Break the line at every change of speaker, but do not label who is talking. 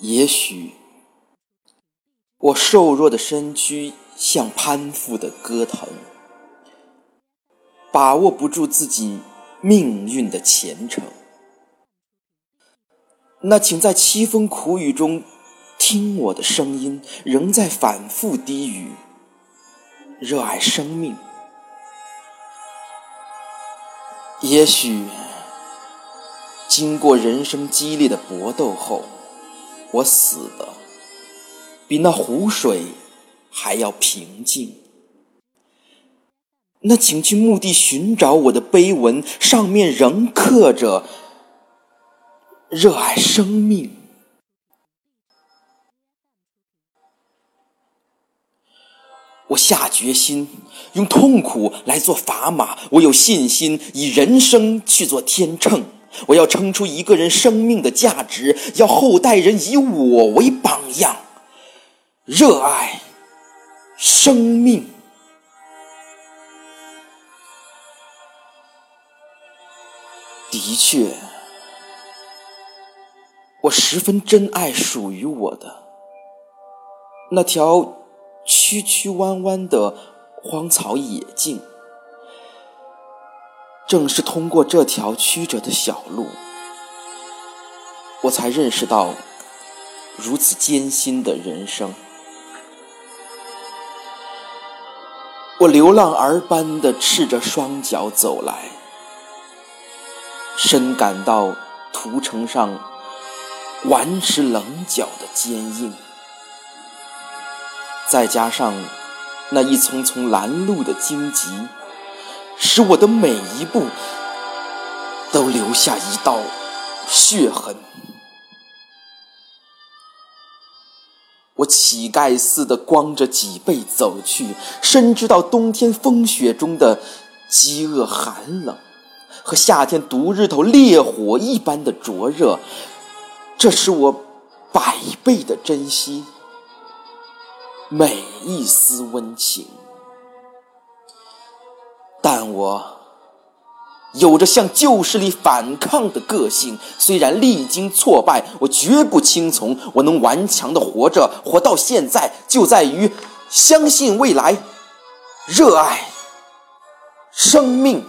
也许，我瘦弱的身躯像攀附的歌藤，把握不住自己命运的前程。那请在凄风苦雨中听我的声音，仍在反复低语：热爱生命。也许，经过人生激烈的搏斗后。我死的比那湖水还要平静。那请去墓地寻找我的碑文，上面仍刻着“热爱生命”。我下决心用痛苦来做砝码，我有信心以人生去做天秤。我要称出一个人生命的价值，要后代人以我为榜样，热爱生命。的确，我十分珍爱属于我的那条曲曲弯弯的荒草野径。正是通过这条曲折的小路，我才认识到如此艰辛的人生。我流浪儿般的赤着双脚走来，深感到屠城上顽石棱角的坚硬，再加上那一丛丛拦路的荆棘。使我的每一步都留下一道血痕。我乞丐似的光着脊背走去，深知到冬天风雪中的饥饿寒冷，和夏天毒日头烈火一般的灼热，这使我百倍的珍惜每一丝温情。但我有着向旧势力反抗的个性，虽然历经挫败，我绝不轻从。我能顽强的活着，活到现在，就在于相信未来，热爱生命。